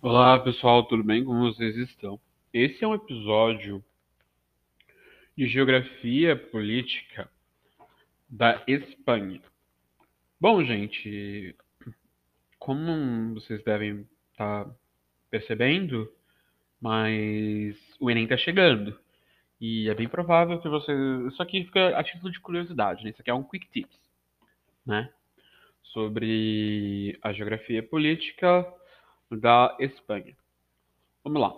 Olá pessoal, tudo bem? Como vocês estão? Esse é um episódio de geografia política da Espanha. Bom, gente, como vocês devem estar percebendo, mas o Enem está chegando. E é bem provável que vocês. Isso aqui fica a título de curiosidade, né? Isso aqui é um quick tips, né? Sobre a geografia política da Espanha. Vamos lá.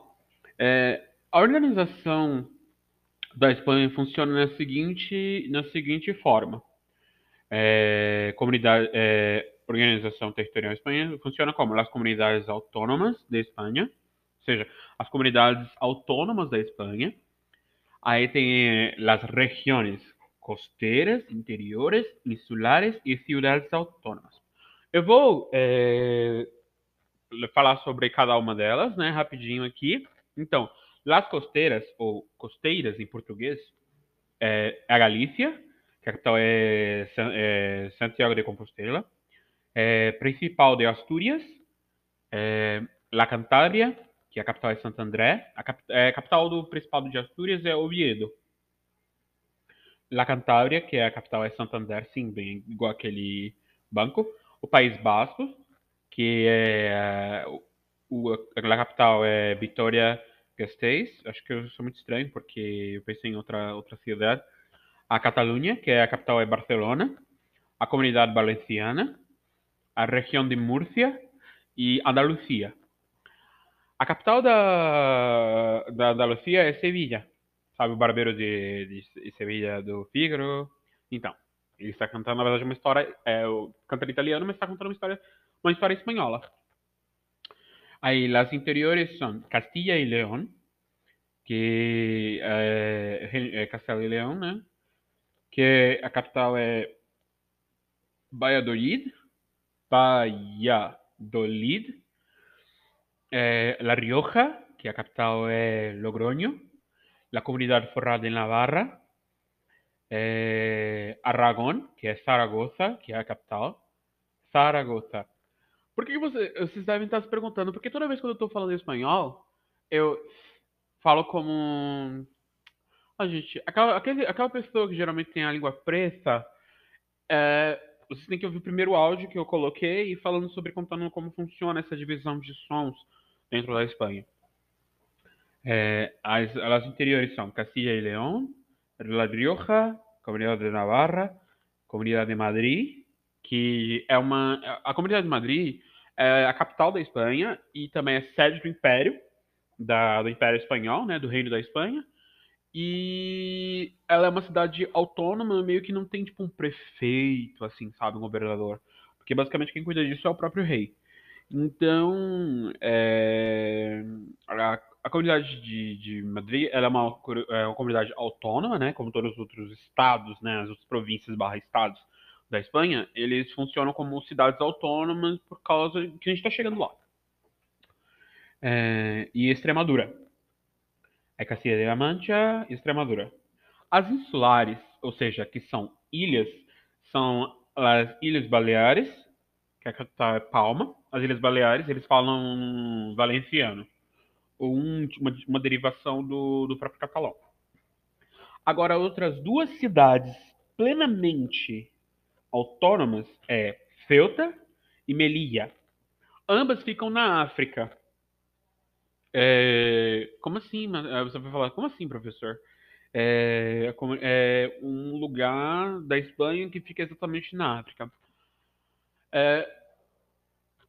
É, a organização da Espanha funciona na seguinte, na seguinte forma. É, comunidade, é, organização territorial espanhola funciona como as comunidades autônomas da Espanha, ou seja, as comunidades autônomas da Espanha. Aí tem as regiões costeiras, interiores, insulares e cidades autônomas. Eu vou é, falar sobre cada uma delas, né, rapidinho aqui. Então, Las Costeiras, ou Costeiras em português, é a Galícia, a capital é, é Santiago de Compostela, é, principal de Astúrias, é, La Cantábria, que a capital é Santo André, a, cap, é, a capital do Principado de Astúrias é Oviedo. La Cantábria, que é a capital é Santander, sim, bem igual aquele banco. O País Basco, que é o, a capital é Vitória Gasteiz. Acho que eu sou muito estranho porque eu pensei em outra outra cidade. A Catalunha, que é a capital é Barcelona. A comunidade valenciana, a região de Múrcia e Andalucia. A capital da, da Andalucia é Sevilha. Sabe o barbeiro de, de Sevilha do Fígaro? Então, ele está cantando, na verdade, uma história. É, canta italiano, mas está contando uma história uma história espanhola. Aí, las interiores são Castilla e León, que é, é Castelo e León, né? Que a capital é Valladolid, Valladolid, é, La Rioja, que a capital é Logroño, la Comunidade Forrada em Navarra, é, Aragón, que é Zaragoza, que é a capital, Zaragoza. Por que você, vocês devem estar se perguntando? Porque toda vez que eu estou falando espanhol, eu falo como. A gente, aquela, aquele, aquela pessoa que geralmente tem a língua preta, é, vocês têm que ouvir o primeiro áudio que eu coloquei falando sobre contando como funciona essa divisão de sons dentro da Espanha. É, as, as interiores são Castilla e León, La Rioja, Comunidade de Navarra, Comunidade de Madrid, que é uma. A Comunidade de Madrid é a capital da Espanha e também é sede do Império, da, do Império Espanhol, né, do Reino da Espanha. E ela é uma cidade autônoma, meio que não tem tipo um prefeito, assim, sabe, um governador. Porque basicamente quem cuida disso é o próprio rei. Então, é, a, a, comunidade de, de Madrid é, uma, é uma comunidade autônoma, né, como todos os outros estados, né, as outras províncias barra estados da Espanha, eles funcionam como cidades autônomas por causa que a gente está chegando lá. É, e Extremadura. É Castilla de la Mancha Extremadura. As insulares, ou seja, que são ilhas, são as Ilhas Baleares, que é a capital é Palma. As Ilhas Baleares, eles falam valenciano, ou um, uma, uma, derivação do, do próprio catalão. Agora, outras duas cidades plenamente autônomas é Ceuta e Melilla. Ambas ficam na África. É, como assim? Você vai falar, como assim, professor? É, é, um lugar da Espanha que fica exatamente na África. É,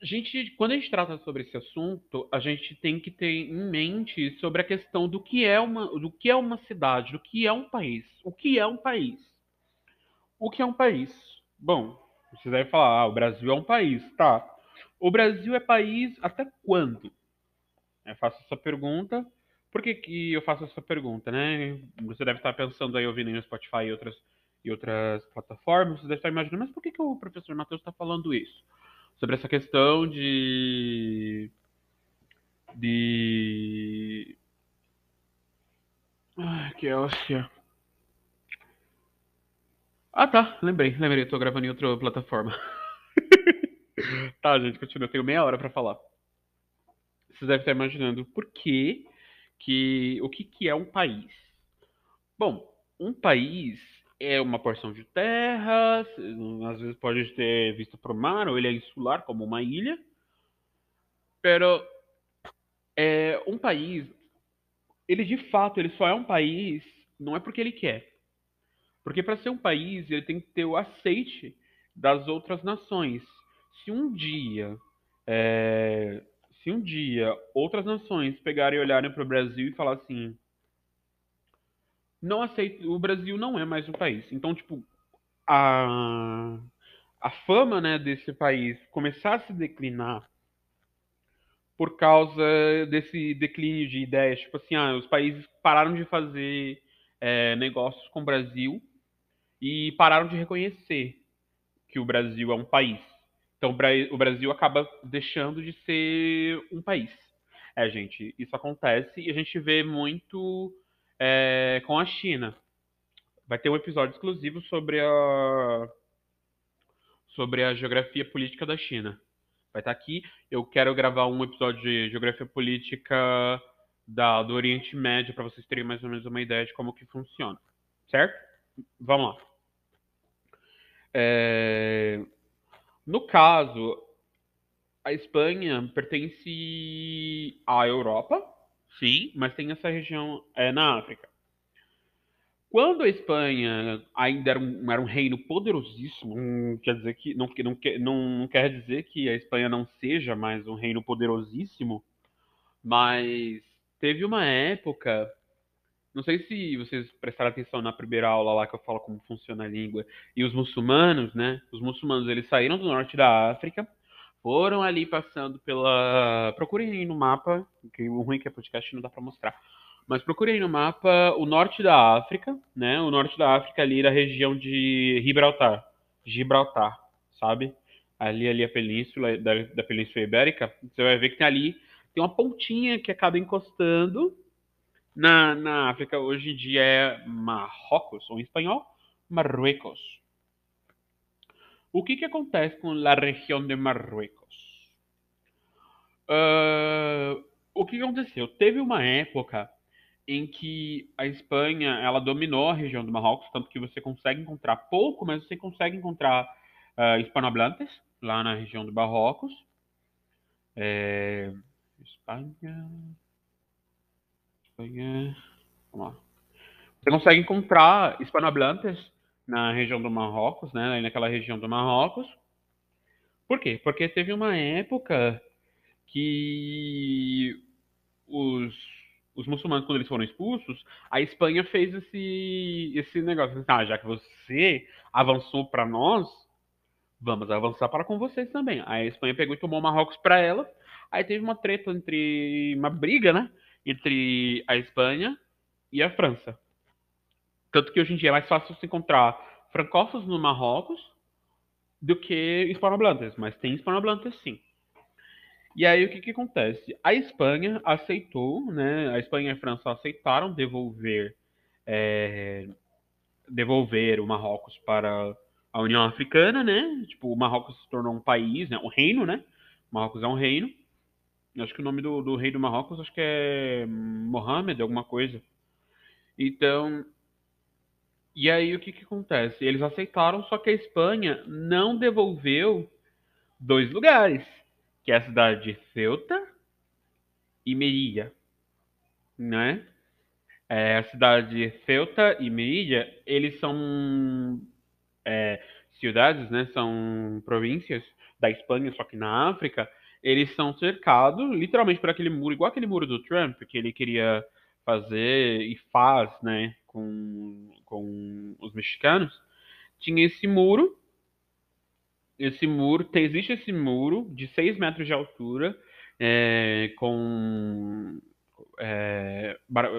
gente, quando a gente trata sobre esse assunto, a gente tem que ter em mente sobre a questão do que é uma, do que é uma cidade, do que é um país. O que é um país? O que é um país? Bom, você deve falar, ah, o Brasil é um país, tá? O Brasil é país até quando? Eu faço essa pergunta. Por que, que eu faço essa pergunta, né? Você deve estar pensando aí, ouvindo no Spotify e outras, e outras plataformas, você deve estar imaginando, mas por que, que o professor Matheus está falando isso? Sobre essa questão de. de. Ai, que ânsia. Ah, tá. Lembrei, lembrei. Tô gravando em outra plataforma. tá, gente, continua. Eu tenho meia hora pra falar. você deve estar imaginando por que, que o que, que é um país. Bom, um país é uma porção de terra, às vezes pode ter vista para o mar, ou ele é insular, como uma ilha. Pero é, um país, ele de fato, ele só é um país, não é porque ele quer. Porque para ser um país, ele tem que ter o aceite das outras nações. Se um dia, é, se um dia outras nações pegarem e olharem para o Brasil e falar assim, não aceito, o Brasil não é mais um país. Então, tipo, a, a fama, né, desse país começar a se declinar por causa desse declínio de ideias, tipo assim, ah, os países pararam de fazer é, negócios com o Brasil e pararam de reconhecer que o Brasil é um país. Então o Brasil acaba deixando de ser um país. É, gente, isso acontece e a gente vê muito é, com a China. Vai ter um episódio exclusivo sobre a sobre a geografia política da China. Vai estar aqui. Eu quero gravar um episódio de geografia política da, do Oriente Médio para vocês terem mais ou menos uma ideia de como que funciona, certo? Vamos lá. É... No caso, a Espanha pertence à Europa, Sim, mas tem essa região é, na África. Quando a Espanha ainda era um, era um reino poderosíssimo, não quer dizer que não, não, não quer dizer que a Espanha não seja mais um reino poderosíssimo, mas teve uma época, não sei se vocês prestaram atenção na primeira aula lá que eu falo como funciona a língua, e os muçulmanos, né? Os muçulmanos eles saíram do norte da África foram ali passando pela. Procurem aí no mapa, que o ruim é que é podcast não dá para mostrar. Mas procurem no mapa o norte da África, né? O norte da África ali da região de Gibraltar. Gibraltar, sabe? Ali, ali a península, da, da Península Ibérica. Você vai ver que tem ali, tem uma pontinha que acaba encostando na, na África. Hoje em dia é Marrocos, ou em espanhol, Marruecos. O que, que acontece com a região de Marruecos? Uh, o que aconteceu? Teve uma época em que a Espanha ela dominou a região do Marrocos, tanto que você consegue encontrar pouco, mas você consegue encontrar uh, hispanohablantes lá na região do Marrocos. É... Espanha. Você consegue encontrar hispanohablantes na região do Marrocos, né? Naquela região do Marrocos. Por quê? Porque teve uma época que os, os muçulmanos, quando eles foram expulsos, a Espanha fez esse, esse negócio. Ah, já que você avançou para nós, vamos avançar para com vocês também. Aí a Espanha pegou e tomou Marrocos para ela. Aí teve uma treta entre. uma briga, né? Entre a Espanha e a França. Tanto que hoje em dia é mais fácil se encontrar francófonos no Marrocos do que hispanohablantes, mas tem hispanohablantes sim. E aí o que, que acontece? A Espanha aceitou, né? A Espanha e a França aceitaram devolver é, devolver o Marrocos para a União Africana, né? Tipo, o Marrocos se tornou um país, né? Um reino, né? O Marrocos é um reino. Acho que o nome do, do rei do Marrocos acho que é Mohammed, alguma coisa. Então, e aí o que, que acontece? Eles aceitaram, só que a Espanha não devolveu dois lugares, que é a cidade de Ceuta e Melilla, né? É, a cidade de Ceuta e Melilla, eles são é, cidades, né? São províncias da Espanha, só que na África, eles são cercados literalmente por aquele muro, igual aquele muro do Trump, que ele queria fazer e faz, né? com, com os mexicanos, tinha esse muro. Esse muro, existe esse muro de 6 metros de altura, é, com. É, bar...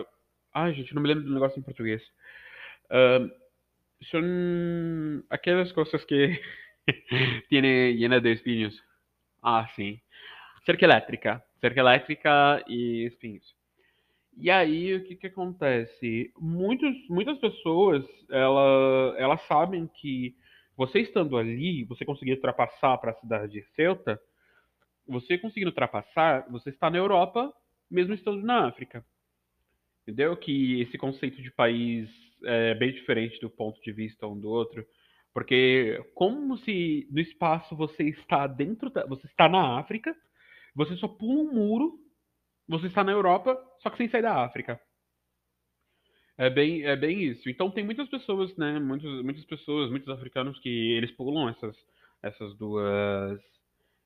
Ai, gente, não me lembro do negócio em português. Uh, são aquelas coisas que tiene llena de espinhos. Ah, sim. Cerca elétrica. Cerca elétrica e espinhos. E aí, o que, que acontece? Muitos, muitas pessoas, ela, elas sabem que você estando ali, você conseguir ultrapassar para a cidade de Ceuta, Você conseguindo ultrapassar, você está na Europa, mesmo estando na África. Entendeu? Que esse conceito de país é bem diferente do ponto de vista um do outro. Porque como se no espaço você está dentro da, você está na África, você só pula um muro, você está na Europa, só que sem sair da África. É bem, é bem isso. Então tem muitas pessoas, né? Muitos, muitas pessoas, muitos africanos que eles pulam essas, essas duas,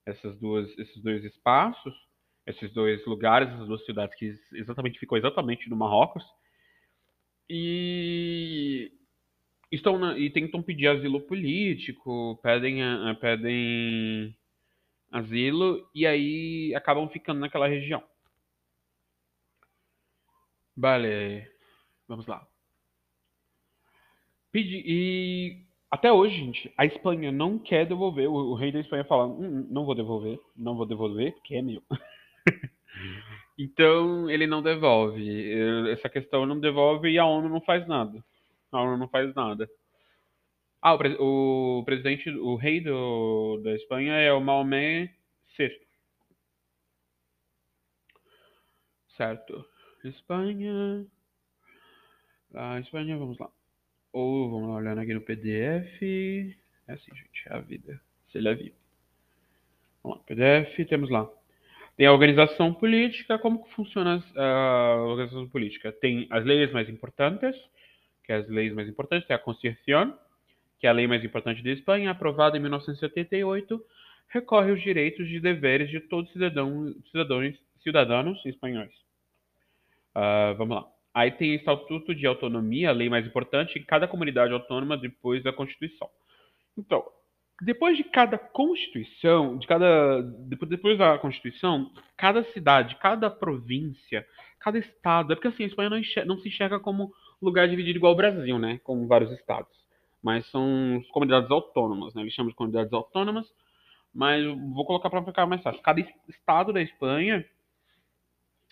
essas duas, esses dois espaços, esses dois lugares, essas duas cidades que exatamente ficou exatamente no Marrocos e estão na, e tentam pedir asilo político, pedem, pedem asilo e aí acabam ficando naquela região. Vale, vamos lá. Pedi, e até hoje, gente, a Espanha não quer devolver. O, o rei da Espanha fala: hum, hum não vou devolver, não vou devolver, porque é meu. então ele não devolve. Essa questão não devolve e a ONU não faz nada. A ONU não faz nada. Ah, o, o presidente, o rei do, da Espanha é o Maomé VI. Certo. Espanha. A Espanha, vamos lá. Ou vamos lá olhando aqui no PDF. É assim, gente, é a vida. Se ele é. Vamos lá, PDF, temos lá. Tem a organização política. Como que funciona a organização política? Tem as leis mais importantes, que é as leis mais importantes, tem a Constituição, que é a lei mais importante da Espanha, aprovada em 1978, recorre aos direitos e deveres de todos os cidadãos, cidadãos, cidadãos espanhóis. Uh, vamos lá. Aí tem o Estatuto de Autonomia, a lei mais importante, em cada comunidade autônoma depois da Constituição. Então, depois de cada Constituição, de cada depois da Constituição, cada cidade, cada província, cada estado, é porque assim a Espanha não, enxerga, não se enxerga como lugar dividido igual ao Brasil, né, com vários estados, mas são comunidades autônomas, né? Eles chamam de comunidades autônomas, mas vou colocar para ficar mais fácil. Cada estado da Espanha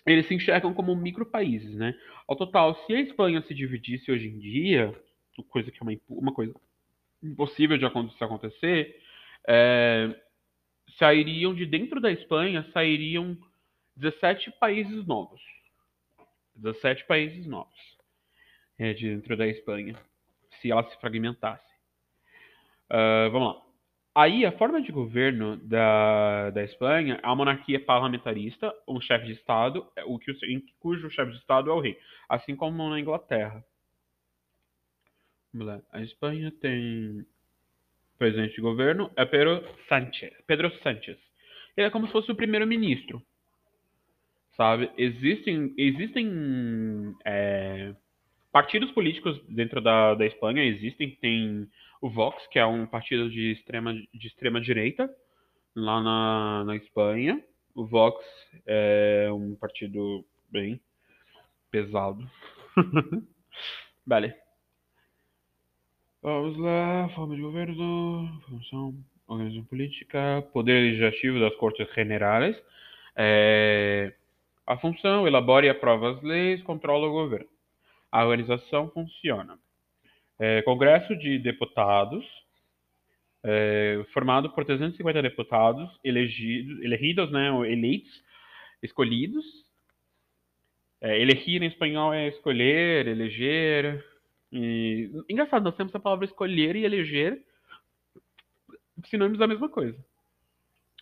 eles se enxergam como micropaíses, né? Ao total, se a Espanha se dividisse hoje em dia, coisa que é uma, uma coisa impossível de acontecer, é, sairiam de dentro da Espanha, sairiam 17 países novos. 17 países novos é, de dentro da Espanha, se ela se fragmentasse. Uh, vamos lá. Aí, a forma de governo da, da Espanha, a monarquia parlamentarista, o chefe de Estado, é o que, cujo chefe de Estado é o rei, assim como na Inglaterra. Vamos lá. A Espanha tem presidente de governo, é Pedro Sánchez. Pedro Sánchez. Ele é como se fosse o primeiro-ministro. Sabe? Existem, existem é, partidos políticos dentro da, da Espanha, existem. Tem o Vox, que é um partido de extrema, de extrema direita lá na, na Espanha. O Vox é um partido bem pesado. vale. Vamos lá, forma de governo, função, organização política, poder legislativo das Cortes Generais. É, a função, elabora e aprova as leis, controla o governo. A organização funciona é, Congresso de Deputados, é, formado por 350 deputados elegidos, elegidos, né, eleitos, escolhidos. É, elegir em espanhol é escolher, eleger. E... Engraçado, nós temos a palavra escolher e eleger sinônimos da mesma coisa.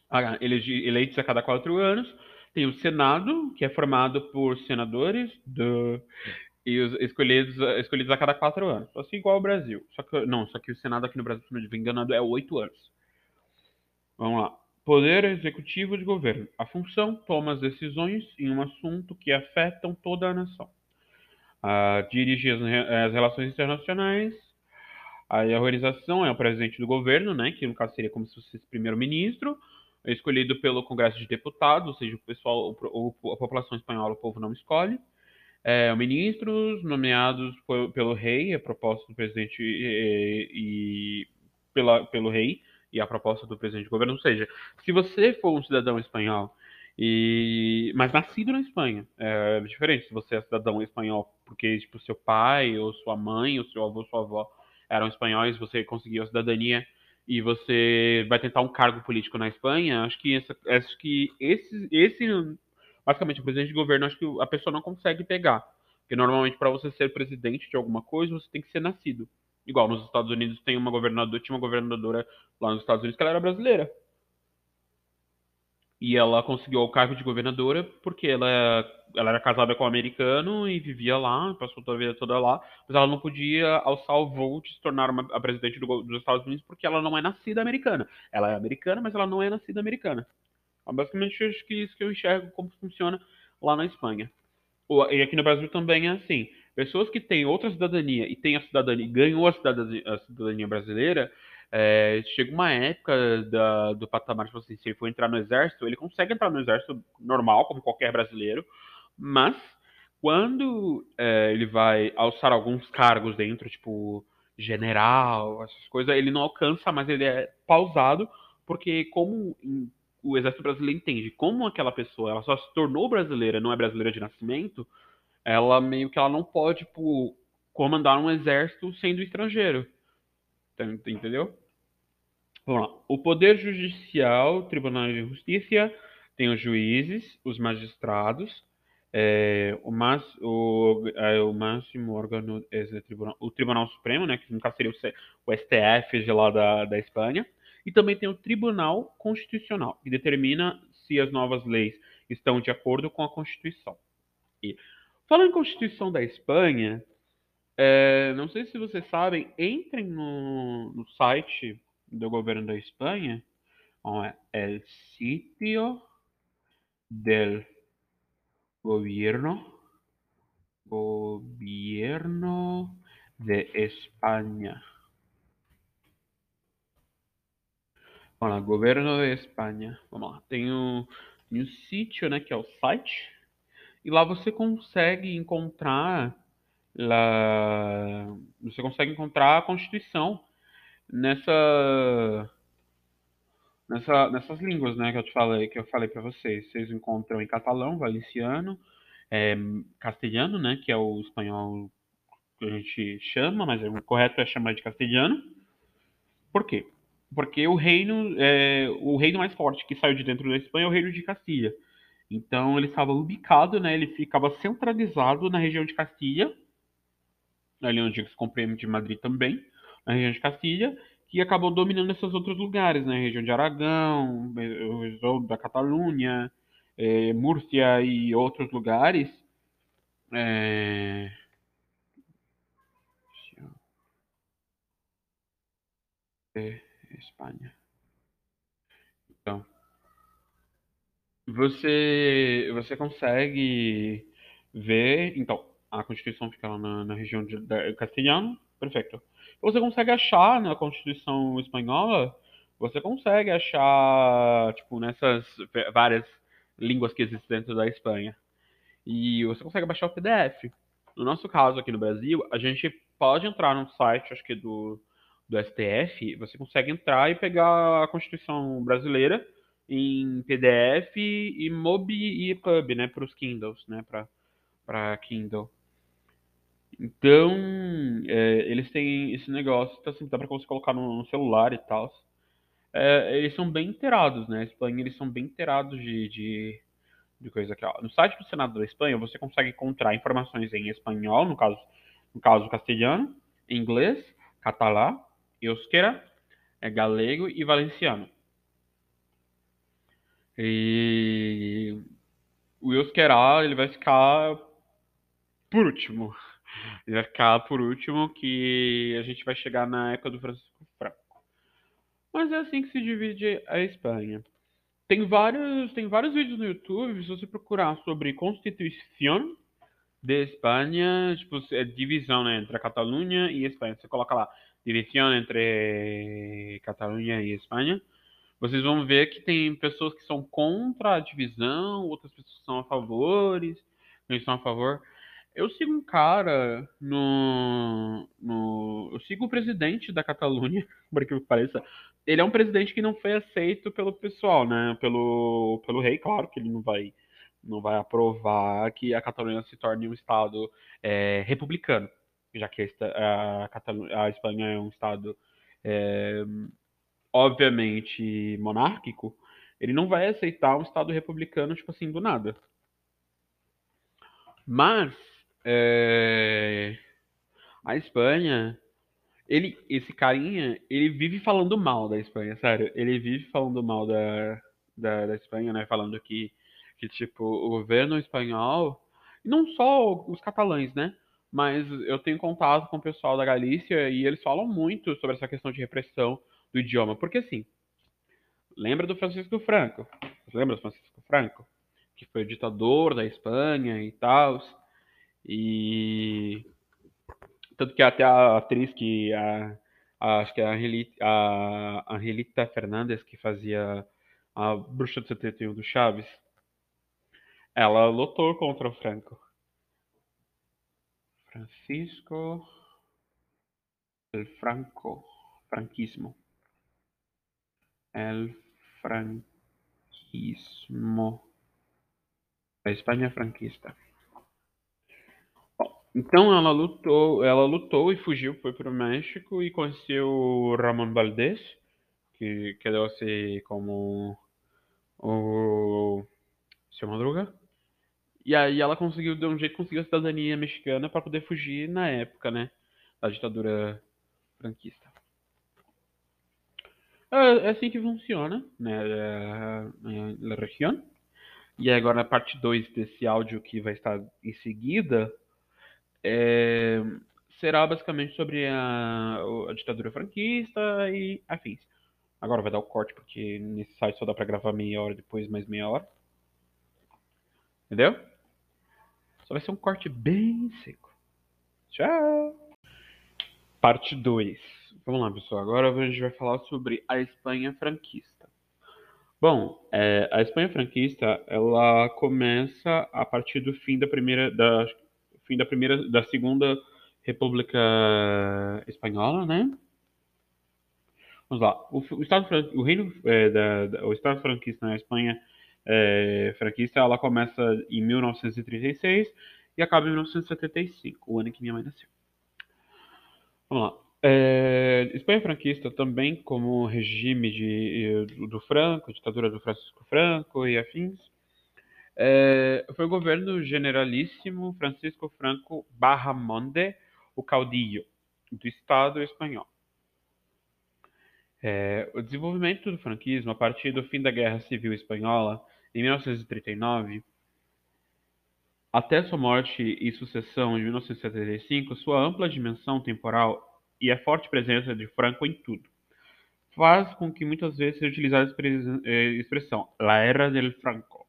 Ah, eleitos a cada quatro anos. Tem o Senado, que é formado por senadores do, e os escolhidos, escolhidos a cada quatro anos. Assim igual ao Brasil. Só que, não, só que o Senado aqui no Brasil, se não estiver enganado, é oito anos. Vamos lá. Poder Executivo de Governo. A função toma as decisões em um assunto que afetam toda a nação. Uh, dirige as, as, relações internacionais. Aí a organização é o presidente do governo, né, que no caso seria como se fosse primeiro-ministro, escolhido pelo Congresso de Deputados, ou seja, o pessoal, o, a população espanhola, o povo não escolhe é, ministros nomeados por, pelo rei, a proposta do presidente e, e pela, pelo rei e a proposta do presidente do governo. Ou seja, se você for um cidadão espanhol e mas nascido na Espanha, é diferente se você é cidadão espanhol porque tipo seu pai ou sua mãe ou seu avô, sua avó eram espanhóis, você conseguiu a cidadania e você vai tentar um cargo político na Espanha, acho que, essa, acho que esse, esse, basicamente, o presidente de governo, acho que a pessoa não consegue pegar. Porque normalmente, para você ser presidente de alguma coisa, você tem que ser nascido. Igual nos Estados Unidos tem uma governadora, tinha uma governadora lá nos Estados Unidos que ela era brasileira. E ela conseguiu o cargo de governadora porque ela, ela era casada com um americano e vivia lá, passou toda a vida toda lá, mas ela não podia alçar o voo de se tornar uma, a presidente do, dos Estados Unidos porque ela não é nascida americana. Ela é americana, mas ela não é nascida americana. Então, basicamente, acho que isso que eu enxergo como funciona lá na Espanha. E aqui no Brasil também é assim. Pessoas que têm outra cidadania e têm a cidadania, ganhou a cidadania, a cidadania brasileira, é, chega uma época da, do patamar, tipo assim, se ele for entrar no exército, ele consegue entrar no exército normal, como qualquer brasileiro, mas quando é, ele vai alçar alguns cargos dentro, tipo general, essas coisas, ele não alcança, mas ele é pausado, porque como o exército brasileiro entende, como aquela pessoa ela só se tornou brasileira, não é brasileira de nascimento, ela meio que ela não pode tipo, comandar um exército sendo estrangeiro. Entendeu? Vamos lá. O Poder Judicial, Tribunal de Justiça, tem os juízes, os magistrados, é, o, mas, o, é, o máximo órgão é o tribunal, o Tribunal Supremo, né, que no caso seria o, o STF de lá da, da Espanha, e também tem o Tribunal Constitucional, que determina se as novas leis estão de acordo com a Constituição. E, falando em Constituição da Espanha, é, não sei se vocês sabem, entrem no, no site do governo da Espanha, é el sitio del gobierno, gobierno de Espanha. Lá, governo de Espanha. Vamos lá, tem o, tem o sítio, né, que é o site, e lá você consegue encontrar lá, você consegue encontrar a Constituição nessa, nessa nessas línguas, né, que eu te falei, que eu falei para vocês. Vocês encontram em catalão, valenciano, é, castelhano, né, que é o espanhol que a gente chama, mas o correto é chamar de castelhano. Por quê? Porque o reino, é, o reino mais forte que saiu de dentro da Espanha é o reino de Castilha. Então ele estava ubicado, né? Ele ficava centralizado na região de Castilha, ali onde se compreende de Madrid também na região de Castilha, que acabou dominando esses outros lugares, né? Região de Aragão, da Catalunha, é, Múrcia e outros lugares. É... é... Espanha. Então, você você consegue ver, então, a Constituição fica lá na, na região de, de Castelhano, perfeito. Você consegue achar na Constituição espanhola, você consegue achar, tipo, nessas várias línguas que existem dentro da Espanha. E você consegue baixar o PDF. No nosso caso aqui no Brasil, a gente pode entrar no site, acho que do, do STF, você consegue entrar e pegar a Constituição brasileira em PDF e MOB e EPUB, né, para os Kindles, né, para Kindle. Então, é, eles têm esse negócio, tá, assim, dá para você colocar no, no celular e tal. É, eles são bem inteirados, né? A Espanha, eles são bem inteirados de, de, de coisa aqui. Ó. No site do Senado da Espanha, você consegue encontrar informações em espanhol, no caso, no caso castelhano, inglês, catalã, euskera, é, galego e valenciano. E o euskera, ele vai ficar por último. Ele vai ficar por último, que a gente vai chegar na época do Francisco Franco. Mas é assim que se divide a Espanha. Tem vários, tem vários vídeos no YouTube, se você procurar sobre Constituição de Espanha, tipo, é divisão né, entre a Catalunha e a Espanha. Você coloca lá, divisão entre Catalunha e Espanha. Vocês vão ver que tem pessoas que são contra a divisão, outras pessoas são a favor, eles são a favor. Eu sigo um cara no, no. Eu sigo o presidente da Catalunha, por que pareça. Ele é um presidente que não foi aceito pelo pessoal, né? Pelo, pelo rei, claro que ele não vai, não vai aprovar que a Catalunha se torne um estado é, republicano, já que a, a, a Espanha é um estado é, obviamente monárquico, ele não vai aceitar um Estado republicano, tipo assim, do nada. Mas é, a Espanha, ele, esse carinha, ele vive falando mal da Espanha, sério. Ele vive falando mal da, da, da Espanha, né? Falando que, que, tipo, o governo espanhol, e não só os catalães, né? Mas eu tenho contato com o pessoal da Galícia e eles falam muito sobre essa questão de repressão do idioma. Porque, assim, lembra do Francisco Franco? Lembra do Francisco Franco? Que foi ditador da Espanha e tal. E. Tanto que até a atriz que. A, a, acho que é a Angelita, a Angelita Fernandes, que fazia a Bruxa do 71 do Chaves, ela lutou contra o Franco. Francisco el Franco, franquismo. El franquismo. A Espanha franquista. Então ela lutou, ela lutou e fugiu, foi para o México e conheceu Ramon Valdés, que quedou-se como o seu Madruga. E aí ela conseguiu, de um jeito, conseguiu a cidadania mexicana para poder fugir na época, né? Da ditadura franquista. É, é assim que funciona, né? Na região. E agora na parte 2 desse áudio que vai estar em seguida, é, será basicamente sobre a, a, ditadura franquista e afins. Agora vai dar o corte, porque nesse site só dá pra gravar meia hora, depois mais meia hora. Entendeu? Só vai ser um corte bem seco. Tchau! Parte 2. Vamos lá, pessoal. Agora a gente vai falar sobre a Espanha franquista. Bom, é, a Espanha franquista ela começa a partir do fim da primeira, da fim da primeira, da segunda República Espanhola, né? Vamos lá. O, o Estado, o reino, é, da, da, o Estado franquista na Espanha é, franquista, ela começa em 1936 e acaba em 1975, o ano que minha mãe nasceu. Vamos lá. É, Espanha franquista também como regime de, do Franco, ditadura do Francisco Franco e afins, é, foi o governo generalíssimo Francisco Franco Barramonde, o caudillo do Estado espanhol. É, o desenvolvimento do franquismo a partir do fim da Guerra Civil Espanhola em 1939, até sua morte e sucessão em 1975, sua ampla dimensão temporal e a forte presença de Franco em tudo faz com que muitas vezes seja utilizada a eh, expressão La Era del Franco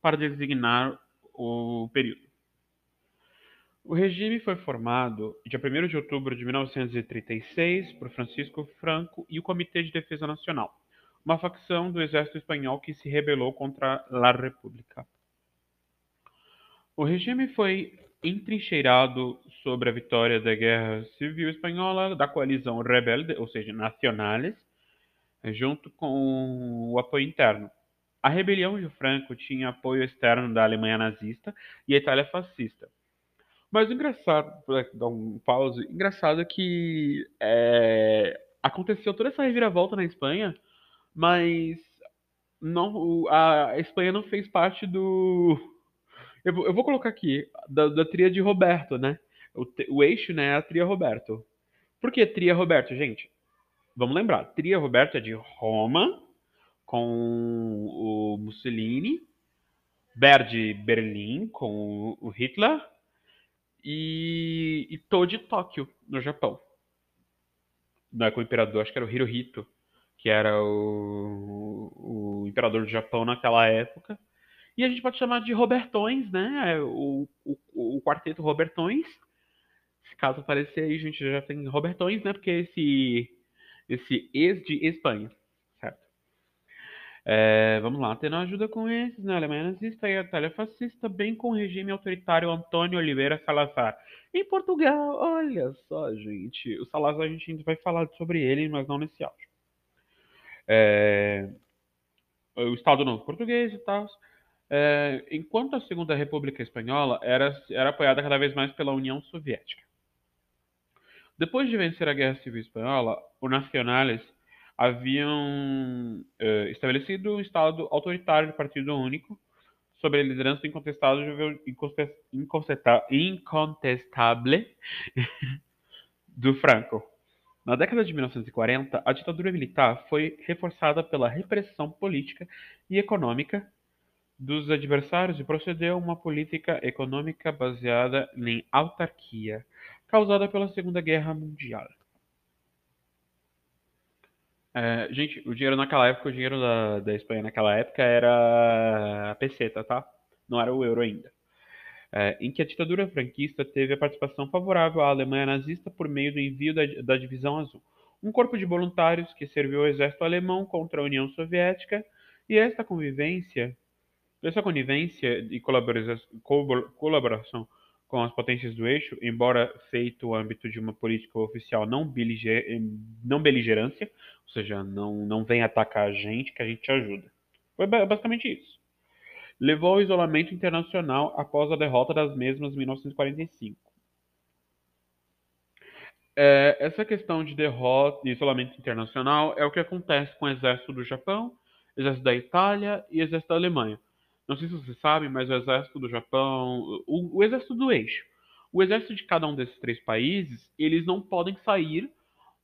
para designar o período. O regime foi formado dia 1 de outubro de 1936 por Francisco Franco e o Comitê de Defesa Nacional, uma facção do exército espanhol que se rebelou contra a República. O regime foi entrincheirado sobre a vitória da Guerra Civil Espanhola da coalizão rebelde, ou seja, nacionales, junto com o apoio interno. A rebelião de Franco tinha apoio externo da Alemanha nazista e a Itália fascista. Mas o engraçado, dar um pause, engraçado é que é, aconteceu toda essa reviravolta na Espanha mas não, a Espanha não fez parte do. Eu, eu vou colocar aqui, da, da tria de Roberto, né? O, o eixo, né, é a tria Roberto. Por que tria Roberto, gente? Vamos lembrar, tria Roberto é de Roma, com o Mussolini, Berdi Berlim, com o Hitler, e, e Tô de Tóquio, no Japão. Não é com o imperador, acho que era o Hirohito que era o, o imperador do Japão naquela época. E a gente pode chamar de Robertões, né? O, o, o quarteto Robertões. Se caso aparecer aí, a gente já tem Robertões, né? Porque esse, esse ex de Espanha, certo? É, vamos lá, tendo ajuda com esses, né? Alemanha nazista e a Itália fascista, bem com o regime autoritário Antônio Oliveira Salazar. Em Portugal, olha só, gente. O Salazar a gente ainda vai falar sobre ele, mas não nesse áudio é, o Estado Novo Português e tal. É, enquanto a Segunda República Espanhola era, era apoiada cada vez mais pela União Soviética. Depois de vencer a Guerra Civil Espanhola, o Nacionales haviam uh, estabelecido um Estado autoritário de partido único, sob a liderança incontestável, incontestável do Franco. Na década de 1940, a ditadura militar foi reforçada pela repressão política e econômica dos adversários e procedeu a uma política econômica baseada em autarquia, causada pela Segunda Guerra Mundial. É, gente, o dinheiro naquela época, o dinheiro da, da Espanha naquela época era a peseta, tá? Não era o euro ainda. É, em que a ditadura franquista teve a participação favorável à Alemanha nazista por meio do envio da, da Divisão Azul, um corpo de voluntários que serviu ao exército alemão contra a União Soviética, e esta convivência, essa conivência e colaboração com as potências do eixo, embora feito no âmbito de uma política oficial não, beliger, não beligerância, ou seja, não, não vem atacar a gente que a gente ajuda. Foi basicamente isso. Levou ao isolamento internacional após a derrota das mesmas em 1945. É, essa questão de derrota e isolamento internacional é o que acontece com o exército do Japão, exército da Itália e exército da Alemanha. Não sei se vocês sabem, mas o exército do Japão, o, o exército do eixo, o exército de cada um desses três países, eles não podem sair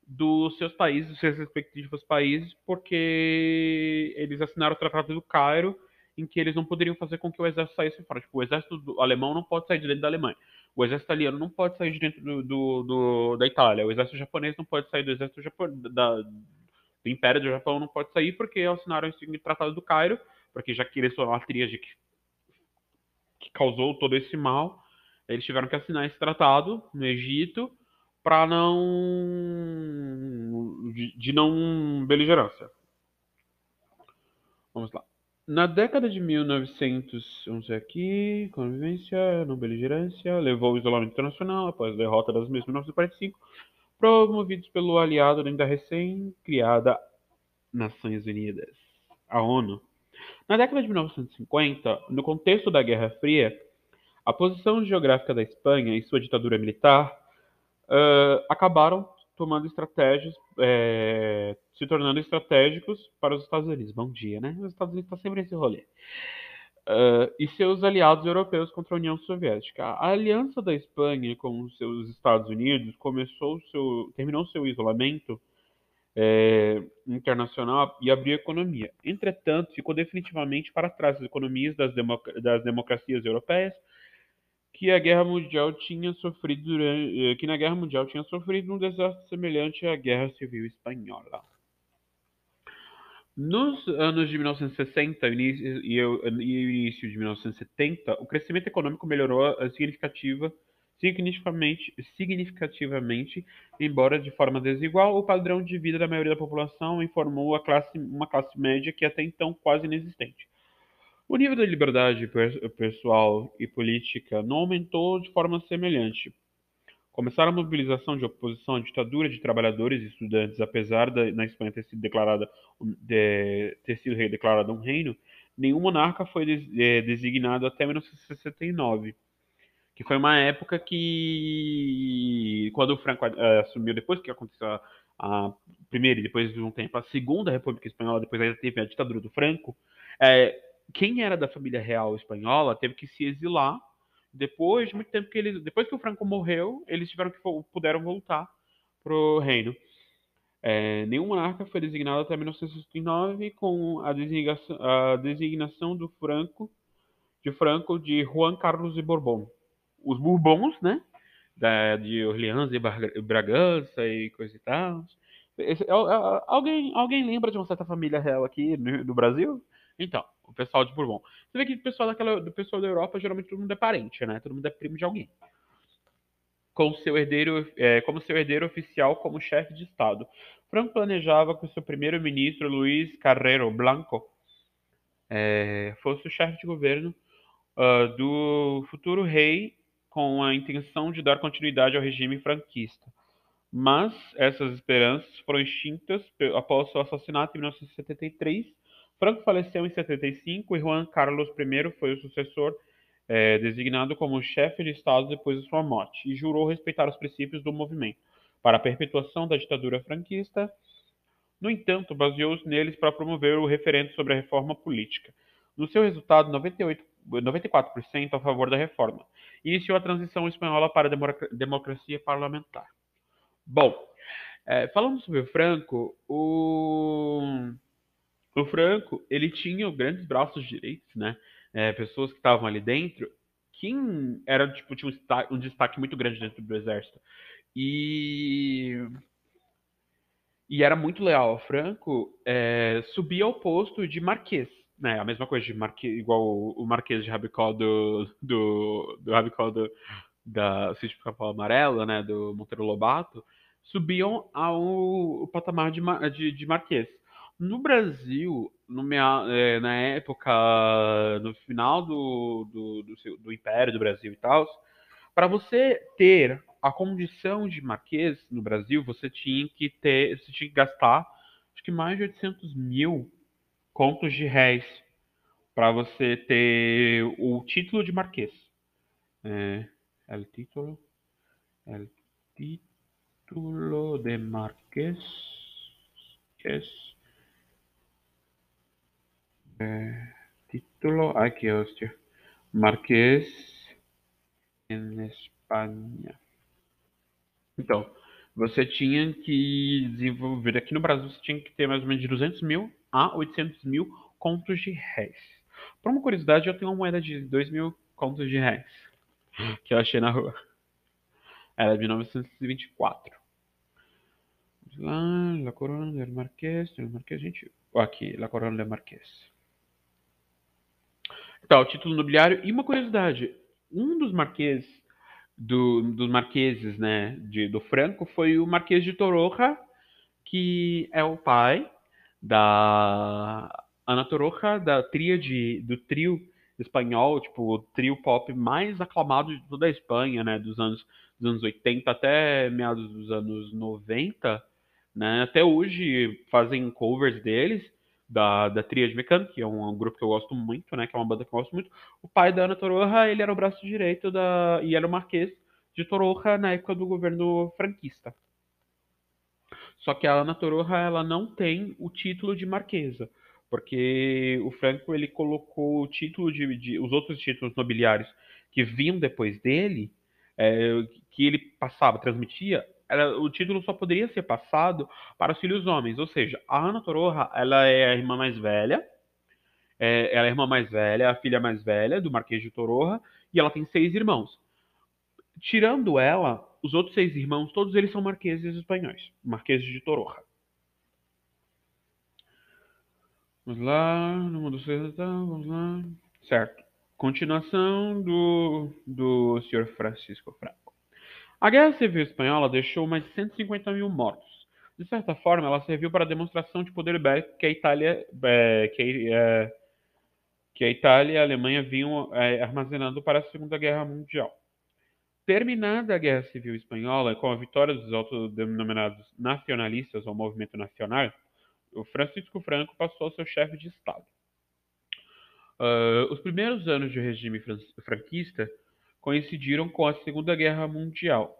dos seus países, dos seus respectivos países, porque eles assinaram o Tratado do Cairo, em que eles não poderiam fazer com que o exército saísse fora. Tipo, o exército alemão não pode sair de dentro da Alemanha. O exército italiano não pode sair de dentro do, do, do da Itália. O exército japonês não pode sair do exército da, do Império do Japão não pode sair porque assinaram esse Tratado do Cairo porque já que eles foram a tríade que, que causou todo esse mal, eles tiveram que assinar esse tratado no Egito para não de, de, não beligerância. Vamos lá. Na década de 1900, vamos ver aqui, convivência, não beligerância, levou ao isolamento internacional após a derrota das mesmas em 1945, promovidos pelo aliado ainda recém-criada Nações Unidas, a ONU. Na década de 1950, no contexto da Guerra Fria, a posição geográfica da Espanha e sua ditadura militar uh, acabaram tomando estratégias, é, se tornando estratégicos para os Estados Unidos. Bom dia, né? Os Estados Unidos estão sempre nesse rolê. Uh, e seus aliados europeus contra a União Soviética. A aliança da Espanha com os seus Estados Unidos começou seu, terminou seu isolamento é, internacional e abrir a economia. Entretanto, ficou definitivamente para trás as economias das, democ das democracias europeias que a guerra mundial tinha sofrido durante, eh, que na guerra mundial tinha sofrido um desastre semelhante à guerra civil espanhola. Nos anos de 1960 início, e o início de 1970, o crescimento econômico melhorou significativa significativamente, significativamente, embora de forma desigual, o padrão de vida da maioria da população informou classe, uma classe média que até então quase inexistente. O nível de liberdade pessoal e política não aumentou de forma semelhante. Começaram a mobilização de oposição à ditadura de trabalhadores e estudantes, apesar da na Espanha ter sido declarada de, ter sido um reino, nenhum monarca foi é, designado até 1969 que foi uma época que, quando o Franco assumiu, depois que aconteceu a, a, primeira e depois de um tempo a segunda República Espanhola, depois ainda teve a ditadura do Franco, é, quem era da família real espanhola teve que se exilar. Depois de muito tempo que eles, depois que o Franco morreu, eles tiveram que puderam voltar pro reino. É, nenhum monarca foi designado até 1969 com a designação, a designação do Franco de Franco de Juan Carlos de Borbón os Bourbons, né? Da, de Orleans e Bragança e coisa e tal. Esse, alguém, alguém lembra de uma certa família real aqui no, no, Brasil? Então, o pessoal de Bourbon. Você vê que o pessoal, daquela, do pessoal da Europa, geralmente todo mundo é parente, né? Todo mundo é primo de alguém. Com seu herdeiro, é, como seu herdeiro oficial como chefe de Estado. Franco planejava que o seu primeiro-ministro, Luiz Carrero Blanco, é, fosse o chefe de governo uh, do futuro rei com a intenção de dar continuidade ao regime franquista. Mas essas esperanças foram extintas após seu assassinato em 1973. Franco faleceu em 75 e Juan Carlos I foi o sucessor é, designado como chefe de Estado depois de sua morte e jurou respeitar os princípios do movimento para a perpetuação da ditadura franquista, No entanto, baseou-se neles para promover o referendo sobre a reforma política. No seu resultado, 98, 94% a favor da reforma. Iniciou a transição espanhola para a democracia parlamentar. Bom, é, falando sobre o Franco, o, o Franco ele tinha grandes braços direitos, né? É, pessoas que estavam ali dentro, que era tipo tinha um destaque, um destaque muito grande dentro do exército e e era muito leal ao Franco, é, subia ao posto de marquês, né? A mesma coisa de marquês, igual o, o marquês de Rabicó do do, do Rabicó do, da Sítio Capão Amarelo, né? Do Monteiro Lobato, subiam ao patamar de, de, de marquês. No Brasil, no minha, é, na época, no final do, do, do, do Império do Brasil e tal, para você ter a condição de marquês no Brasil, você tinha que ter, você tinha que gastar, acho que mais de 800 mil contos de réis para você ter o título de marquês. É, el título, el título de marquês, es título, aqui, hostia, marquês em Espanha. Então, você tinha que desenvolver. Aqui no Brasil, você tinha que ter mais ou menos de 200 mil a 800 mil contos de réis. Por uma curiosidade, eu tenho uma moeda de 2 mil contos de réis que eu achei na rua. Era de 1924. Vamos lá, La Corona del Marquês. Del Marquês, gente. Aqui, La Corona del Marquês. Então, o título nobiliário. E uma curiosidade: um dos marqueses do, dos marqueses né, de, do Franco foi o Marquês de Toroja, que é o pai da Ana Toroja, da tríade, do trio espanhol, tipo, o trio pop mais aclamado de toda a Espanha, né, dos anos, dos anos 80 até meados dos anos 90, né, até hoje fazem covers deles, da, da Tríade Mecânica, que é um, um, grupo que eu gosto muito, né? Que é uma banda que eu gosto muito. O pai da Ana Torroja, ele era o braço direito da... e era o marquês de Torroja na época do governo franquista. Só que a Ana Torroja, ela não tem o título de marquesa, porque o Franco, ele colocou o título de, de os outros títulos nobiliários que vinham depois dele, é, que ele passava, transmitia, ela, o título só poderia ser passado para os filhos homens. Ou seja, a Ana Toroha, ela é a irmã mais velha, é, ela é a irmã mais velha, a filha mais velha do Marquês de Toroha, e ela tem seis irmãos. Tirando ela, os outros seis irmãos, todos eles são marqueses espanhóis, marqueses de Toroha. Vamos lá, vamos lá. Certo. Continuação do, do Sr. Francisco Franco. A Guerra Civil Espanhola deixou mais de 150 mil mortos. De certa forma, ela serviu para a demonstração de poder bélico que a Itália, é, que, é, que, a Itália e a Alemanha vinham é, armazenando para a Segunda Guerra Mundial. Terminada a Guerra Civil Espanhola, com a vitória dos autodenominados nacionalistas ou movimento nacional, o Francisco Franco passou a ser chefe de Estado. Uh, os primeiros anos do regime franquista coincidiram com a Segunda Guerra Mundial,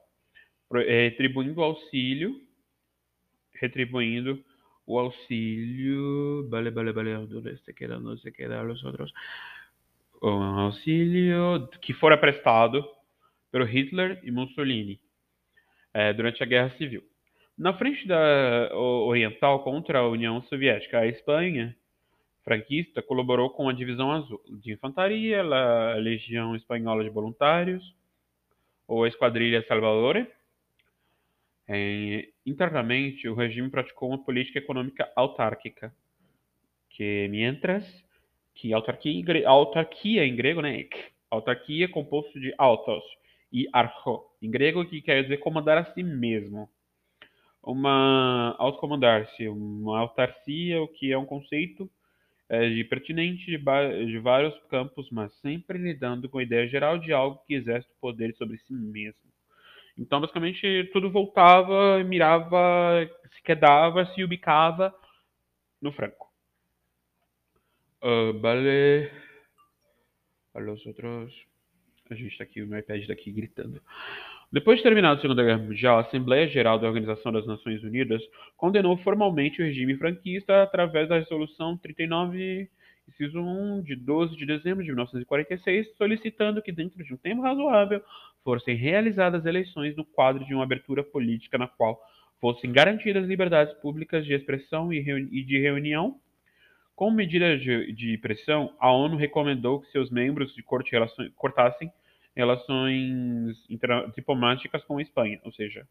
retribuindo auxílio, retribuindo o auxílio, vale, vale, vale, onde se queda, onde se queda os outros, o auxílio que fora prestado pelo Hitler e Mussolini é, durante a Guerra Civil. Na frente da oriental contra a União Soviética, a Espanha franquista colaborou com a Divisão Azul de Infantaria, a Legião Espanhola de Voluntários, ou a Esquadrilha Salvador. internamente, o regime praticou uma política econômica autárquica, que mientras que autarquia, autarquia em grego, né? Autarquia é composto de autos e archo, em grego que quer dizer comandar a si mesmo. Uma autocomandar-se, uma autarcia, o que é um conceito de pertinente de, de, vários campos, mas sempre lidando com a ideia geral de algo que exerce poder sobre si mesmo. Então, basicamente, tudo voltava, mirava, se quedava, se ubicava no Franco. Uh, vale. Vale os outros. A gente tá aqui, o meu iPad tá aqui gritando. Depois de terminada a Segunda Guerra Mundial, a Assembleia Geral da Organização das Nações Unidas condenou formalmente o regime franquista através da Resolução 39, inciso 1, de 12 de dezembro de 1946, solicitando que, dentro de um tempo razoável, fossem realizadas eleições no quadro de uma abertura política na qual fossem garantidas liberdades públicas de expressão e de reunião. Como medida de, de pressão, a ONU recomendou que seus membros de corte cortassem relações diplomáticas com a Espanha, ou seja,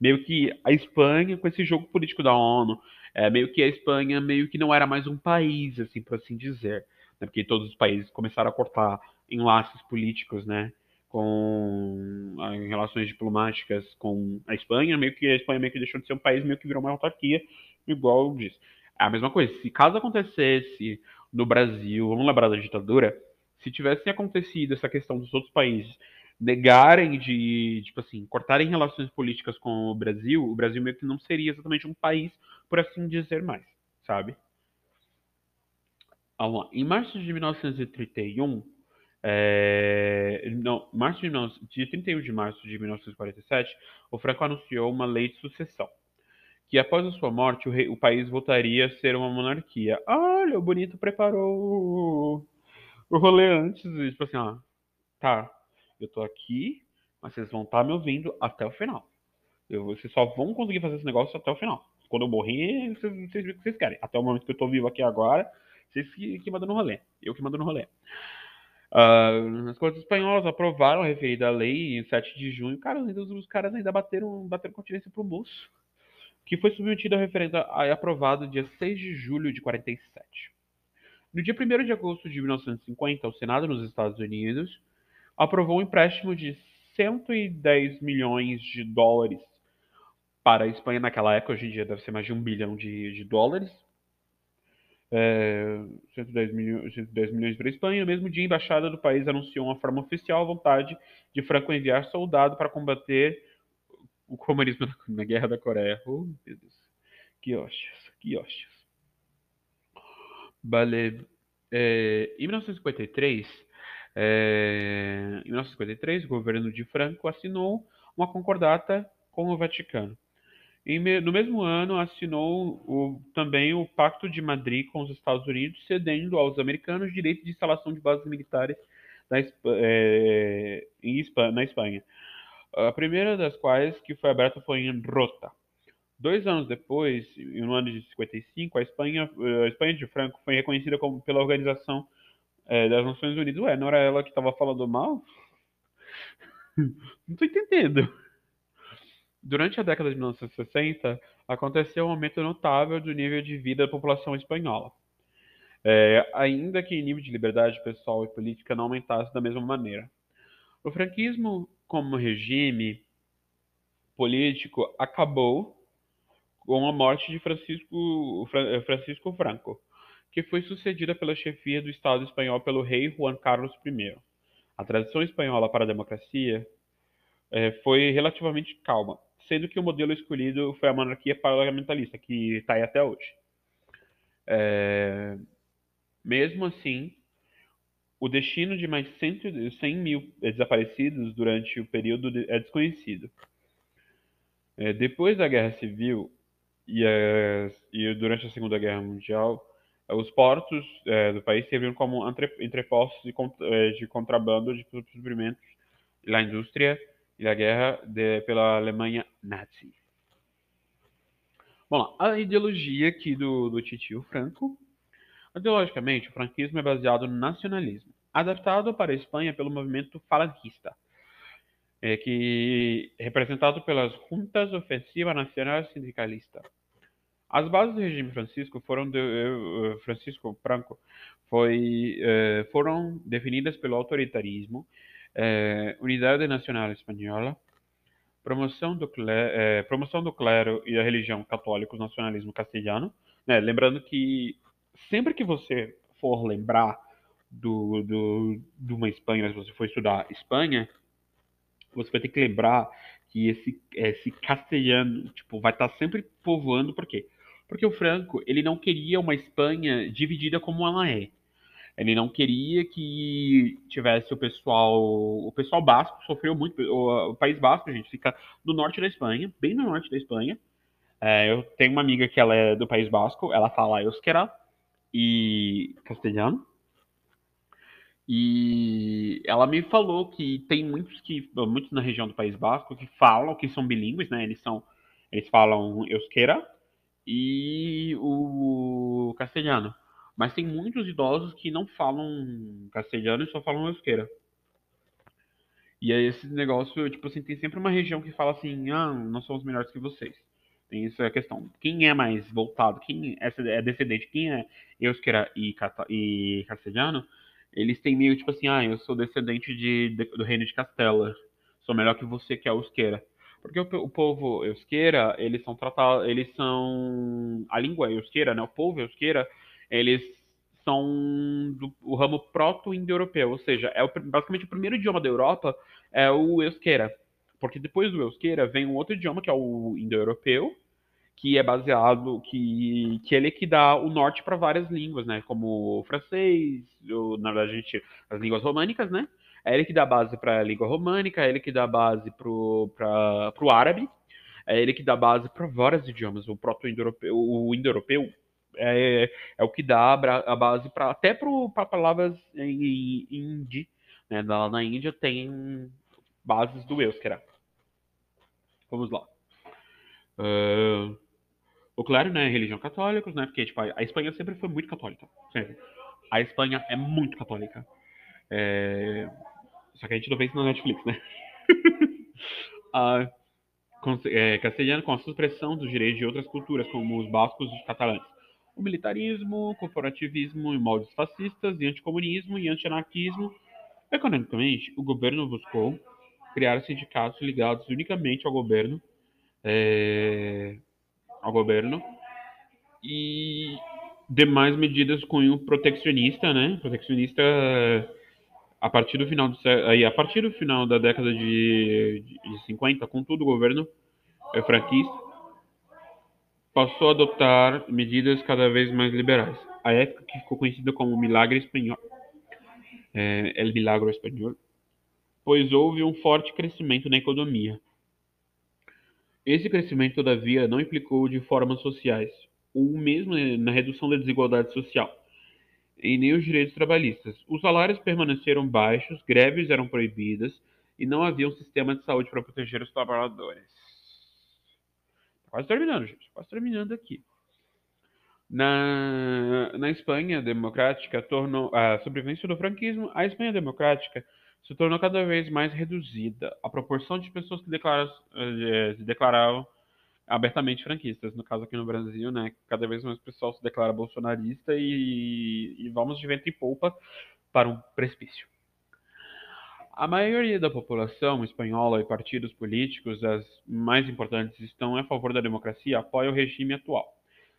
meio que a Espanha com esse jogo político da ONU, é, meio que a Espanha meio que não era mais um país, assim por assim dizer, né, porque todos os países começaram a cortar enlaces políticos, né, com em relações diplomáticas com a Espanha, meio que a Espanha meio que deixou de ser um país, meio que virou uma autarquia, igual disse. É a mesma coisa. Se caso acontecesse no Brasil, vamos lembrar da ditadura, se tivesse acontecido essa questão dos outros países negarem de, tipo assim, cortarem relações políticas com o Brasil, o Brasil meio que não seria exatamente um país, por assim dizer mais, sabe? Em março de 1931, é, não, março de, de 31 de março de 1947, o Franco anunciou uma lei de sucessão, que após a sua morte o, rei, o país voltaria a ser uma monarquia. Olha, o bonito preparou o rolê antes, e, tipo assim, ó, tá, eu tô aqui, mas vocês vão estar tá me ouvindo até o final. Eu, vocês só vão conseguir fazer esse negócio até o final. Quando eu morrer, vocês, vocês o que vocês querem. Até o momento que eu tô vivo aqui agora, vocês que, que mandam no rolê. Eu que mando no rolê. Uh, as cortes espanholas aprovaram a referida lei em 7 de junho. Cara, os, os caras ainda bateram, bateram continência pro moço. Que foi submetido a referenda e aprovado dia 6 de julho de 47. No dia 1 de agosto de 1950, o Senado nos Estados Unidos aprovou um empréstimo de 110 milhões de dólares para a Espanha naquela época, hoje em dia deve ser mais de um bilhão de, de dólares. É, 110, milhões, 110 milhões para a Espanha. No mesmo dia, a embaixada do país anunciou uma forma oficial a vontade de Franco enviar soldado para combater o comunismo na Guerra da Coreia. Oh, meu Deus. Que hostias, que hostias. Vale. É, em 1953, é, em 1953, o governo de Franco assinou uma concordata com o Vaticano. No mesmo ano, assinou o, também o Pacto de Madrid com os Estados Unidos, cedendo aos americanos direito de instalação de bases militares na, é, na Espanha. A primeira das quais que foi aberta foi em Rota. Dois anos depois, no ano de 55, a Espanha, a Espanha de Franco foi reconhecida como, pela Organização é, das Nações Unidas. Ué, não era ela que estava falando mal? não estou entendendo. Durante a década de 1960, aconteceu um aumento notável do nível de vida da população espanhola. É, ainda que o nível de liberdade pessoal e política não aumentasse da mesma maneira. O franquismo, como regime político, acabou com a morte de Francisco, eh, Francisco Franco, que foi sucedida pela chefia do Estado espanhol pelo rei Juan Carlos I. A tradição espanhola para a democracia é, foi relativamente calma, sendo que o modelo escolhido foi a monarquia parlamentarista, que está aí até hoje. É, mesmo assim, o destino de mais 100 mil desaparecidos durante o período é desconhecido. É, depois da Guerra Civil, e, e durante a Segunda Guerra Mundial, os portos é, do país serviram como entre, entrepostos de, é, de contrabando de suprimentos da indústria e da guerra de, pela Alemanha nazi. Bom, a ideologia aqui do, do Titio Franco. Ideologicamente, o franquismo é baseado no nacionalismo, adaptado para a Espanha pelo movimento falangista, é, que representado pelas Juntas Ofensiva Nacional Sindicalista. As bases do regime Francisco foram de, uh, Francisco Franco foi, uh, foram definidas pelo autoritarismo, unidade nacional espanhola, promoção do, clero, promoção do clero e da religião católica, o nacionalismo castelhano. Né? Lembrando que sempre que você for lembrar do, do, de uma Espanha, se você for estudar Espanha, você vai ter que lembrar que esse, esse castelhano tipo, vai estar sempre povoando, por quê? Porque o Franco, ele não queria uma Espanha dividida como ela é. Ele não queria que tivesse o pessoal. O pessoal basco sofreu muito. O, o País Basco, gente, fica no norte da Espanha, bem no norte da Espanha. É, eu tenho uma amiga que ela é do País Basco, ela fala euskera e castelhano. E ela me falou que tem muitos que muitos na região do País Basco que falam que são bilíngues, né? Eles são eles falam euskera e o castelhano. Mas tem muitos idosos que não falam castelhano e só falam euskera. E aí esse negócio, tipo assim, tem sempre uma região que fala assim, ah, nós somos melhores que vocês. Tem isso é a questão. Quem é mais voltado, quem é, descendente, quem é euskera e, e castelhano, eles têm meio tipo assim, ah, eu sou descendente de, de, do reino de Castela. Sou melhor que você que é euskera. Porque o, o povo euskera, eles são tratados, eles são a língua euskera, né? O povo euskera, eles são do o ramo proto-indo-europeu, ou seja, é o, basicamente o primeiro idioma da Europa é o euskera. Porque depois do euskera vem um outro idioma que é o indo-europeu, que é baseado que que ele é que dá o norte para várias línguas, né? Como o francês, o, na verdade a gente as línguas românicas, né? É ele que dá base para a língua românica, é ele que dá base para o árabe, é ele que dá base para vários idiomas. O proto-indo-europeu, o indo-europeu é, é o que dá a base para até para palavras em, em hindi, né? Lá na Índia tem bases do euskera. Vamos lá. Uh, o claro, né, religião católica, né? Porque tipo, a Espanha sempre foi muito católica, sempre. A Espanha é muito católica. É, só que a gente não vê isso na Netflix, né? ah, é, castelhano com a supressão dos direitos de outras culturas, como os bascos e os catalães. O militarismo, corporativismo e moldes fascistas, e anticomunismo e antianarquismo. Economicamente, o governo buscou criar sindicatos ligados unicamente ao governo, é, ao governo e demais medidas com o proteccionista, né? Proteccionista a partir do final do aí a partir do final da década de, de 50, contudo, o governo é, franquista passou a adotar medidas cada vez mais liberais. A época que ficou conhecida como Milagre Espanhol, é, El Milagro Espanhol, pois houve um forte crescimento na economia. Esse crescimento, todavia, não implicou de formas sociais, ou mesmo na redução da desigualdade social e nem os direitos trabalhistas. Os salários permaneceram baixos, greves eram proibidas e não havia um sistema de saúde para proteger os trabalhadores. Quase terminando, gente. Quase terminando aqui. Na, na Espanha democrática, tornou, a sobrevivência do franquismo, a Espanha democrática se tornou cada vez mais reduzida. A proporção de pessoas que declaram, eh, se declaravam abertamente franquistas. No caso aqui no Brasil, né, cada vez mais o pessoal se declara bolsonarista e, e vamos de vento e polpa para um precipício. A maioria da população espanhola e partidos políticos, as mais importantes, estão a favor da democracia apoiam o regime atual.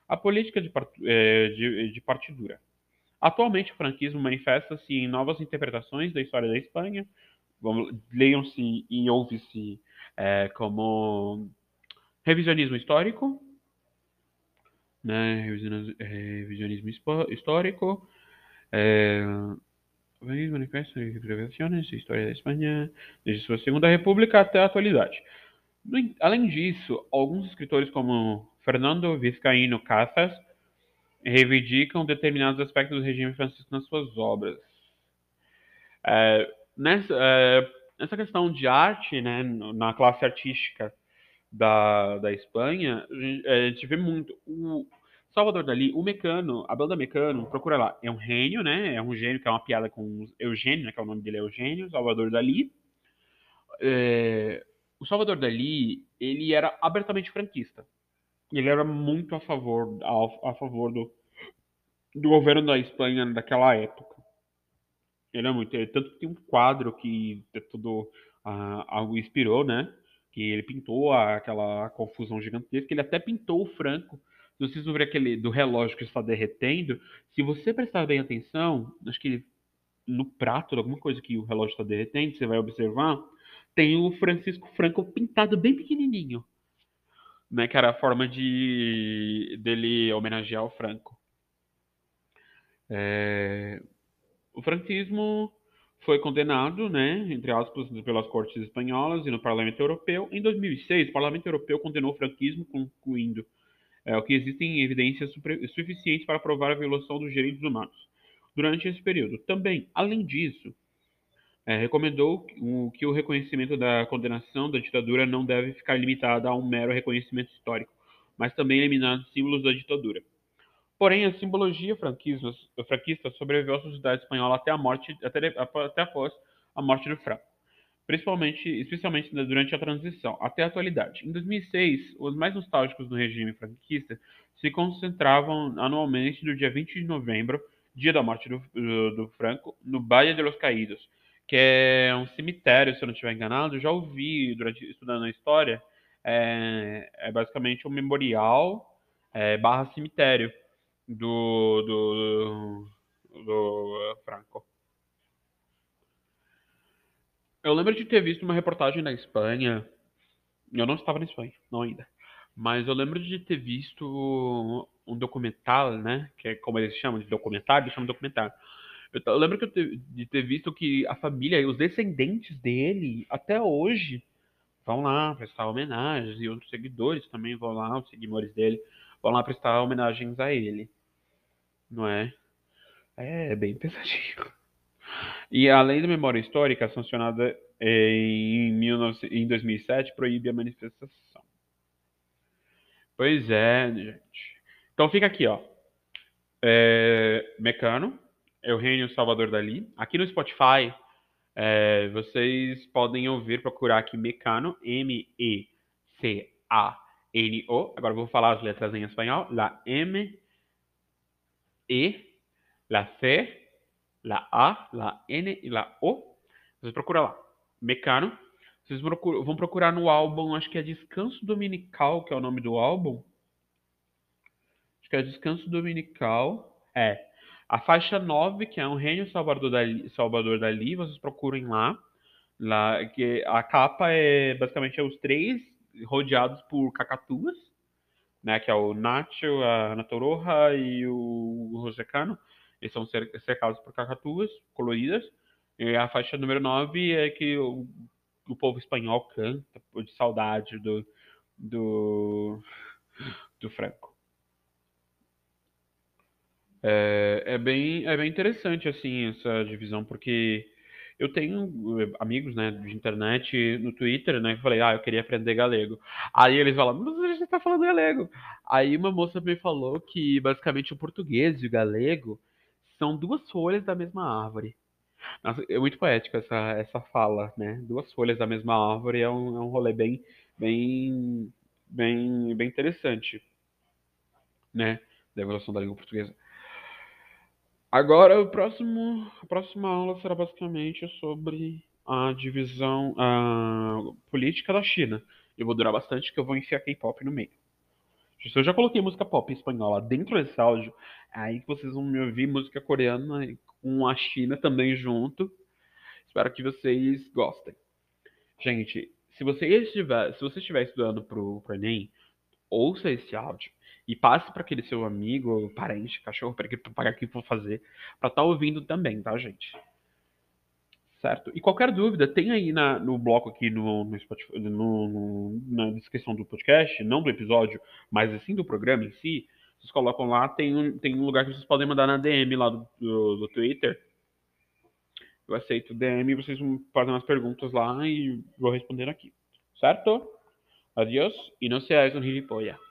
A política de, é, de, de partidura. Atualmente, o franquismo manifesta-se em novas interpretações da história da Espanha. Leiam-se e ouve-se é, como revisionismo histórico, né? Revisionismo, revisionismo histórico, é, manifesto de revelações, história da Espanha, desde sua segunda república até a atualidade. Além disso, alguns escritores como Fernando Vizcaíno Casas reivindicam determinados aspectos do regime francisco nas suas obras. É, nessa, é, nessa questão de arte, né, na classe artística da, da Espanha, a gente vê muito. O Salvador Dali, o Mecano, a banda Mecano, procura lá. É um gênio, né? É um gênio que é uma piada com Eugênio, né? Que é o nome dele é Eugênio, Salvador Dali. É, o Salvador Dali, ele era abertamente franquista. Ele era muito a favor, a, a favor do, do governo da Espanha daquela época. Ele é muito. Ele, tanto que tem um quadro que é tudo uh, algo inspirou, né? que ele pintou aquela confusão gigantesca, ele até pintou o Franco. Se vocês verem aquele do relógio que está derretendo, se você prestar bem atenção, acho que no prato, alguma coisa que o relógio está derretendo, você vai observar, tem o Francisco Franco pintado bem pequenininho, né, que era a forma de dele homenagear o Franco. É... O franquismo foi condenado, né, entre aspas, pelas cortes espanholas e no Parlamento Europeu. Em 2006, o Parlamento Europeu condenou o franquismo, concluindo é, que existem evidências suficientes para provar a violação dos direitos humanos durante esse período. Também, além disso, é, recomendou que o reconhecimento da condenação da ditadura não deve ficar limitado a um mero reconhecimento histórico, mas também eliminar os símbolos da ditadura. Porém, a simbologia franquista sobreviveu à sociedade espanhola até a morte, até, até após a morte do Franco, principalmente, especialmente durante a transição, até a atualidade. Em 2006, os mais nostálgicos do regime franquista se concentravam anualmente no dia 20 de novembro, dia da morte do, do, do Franco, no Valle de los Caídos, que é um cemitério, se eu não estiver enganado. Já ouvi durante estudando a história, é, é basicamente um memorial é, barra cemitério do, do, do Franco. Eu lembro de ter visto uma reportagem da Espanha. Eu não estava na Espanha, não ainda. Mas eu lembro de ter visto um documentário, né? Que é como eles chamam de documentário, eles chamam de documentário. Eu, eu lembro que eu te, de ter visto que a família, os descendentes dele, até hoje, vão lá prestar homenagens e outros seguidores também vão lá, os seguidores dele vão lá prestar homenagens a ele. Não é? É bem pesadinho. E além da memória histórica, sancionada em, 19, em 2007, proíbe a manifestação. Pois é, gente. Então fica aqui, ó. É, Mecano, Eugênio Salvador Dali. Aqui no Spotify, é, vocês podem ouvir, procurar aqui Mecano, M-E-C-A-N-O. Agora vou falar as letras em espanhol. La M, E, la C, la A, la N e la O. Vocês procuram lá. Mecano. Vocês vão procurar no álbum, acho que é Descanso Dominical, que é o nome do álbum. Acho que é Descanso Dominical. É. A faixa 9, que é um Reino Salvador Dali, Salvador Dali vocês procurem lá. lá que a capa é basicamente é os três rodeados por cacatuas, né? Que é o Nacho, a Ana Toroja e o Rosecano. Eles são cercados por cacatuas coloridas. E a faixa número 9 é que o, o povo espanhol canta de saudade do, do, do Franco. É, é, bem, é bem interessante, assim, essa divisão, porque eu tenho eh, amigos, né, de internet, no Twitter, né, que falei, ah, eu queria aprender galego. Aí eles falam, mas você já tá falando galego. Aí uma moça me falou que, basicamente, o português e o galego são duas folhas da mesma árvore. Nossa, é muito poética essa, essa fala, né? Duas folhas da mesma árvore é um, é um rolê bem, bem, bem, bem interessante, né? Da evolução da língua portuguesa. Agora, o próximo, a próxima aula será basicamente sobre a divisão a política da China. Eu vou durar bastante, porque eu vou enfiar K-pop no meio. Se eu já coloquei música pop espanhola dentro desse áudio, aí que vocês vão me ouvir música coreana com a China também junto. Espero que vocês gostem. Gente, se você estiver, se você estiver estudando pro, pro Enem, ouça esse áudio e passe para aquele seu amigo, parente, cachorro, para que pagar que for fazer, para estar tá ouvindo também, tá, gente? Certo? E qualquer dúvida, tem aí na, no bloco aqui no, no, Spotify, no, na descrição do podcast, não do episódio, mas assim do programa em si, vocês colocam lá, tem um, tem um lugar que vocês podem mandar na DM lá do, do, do Twitter. Eu aceito DM, vocês fazem as perguntas lá e vou responder aqui. Certo? Adiós e não seais um gilipollas.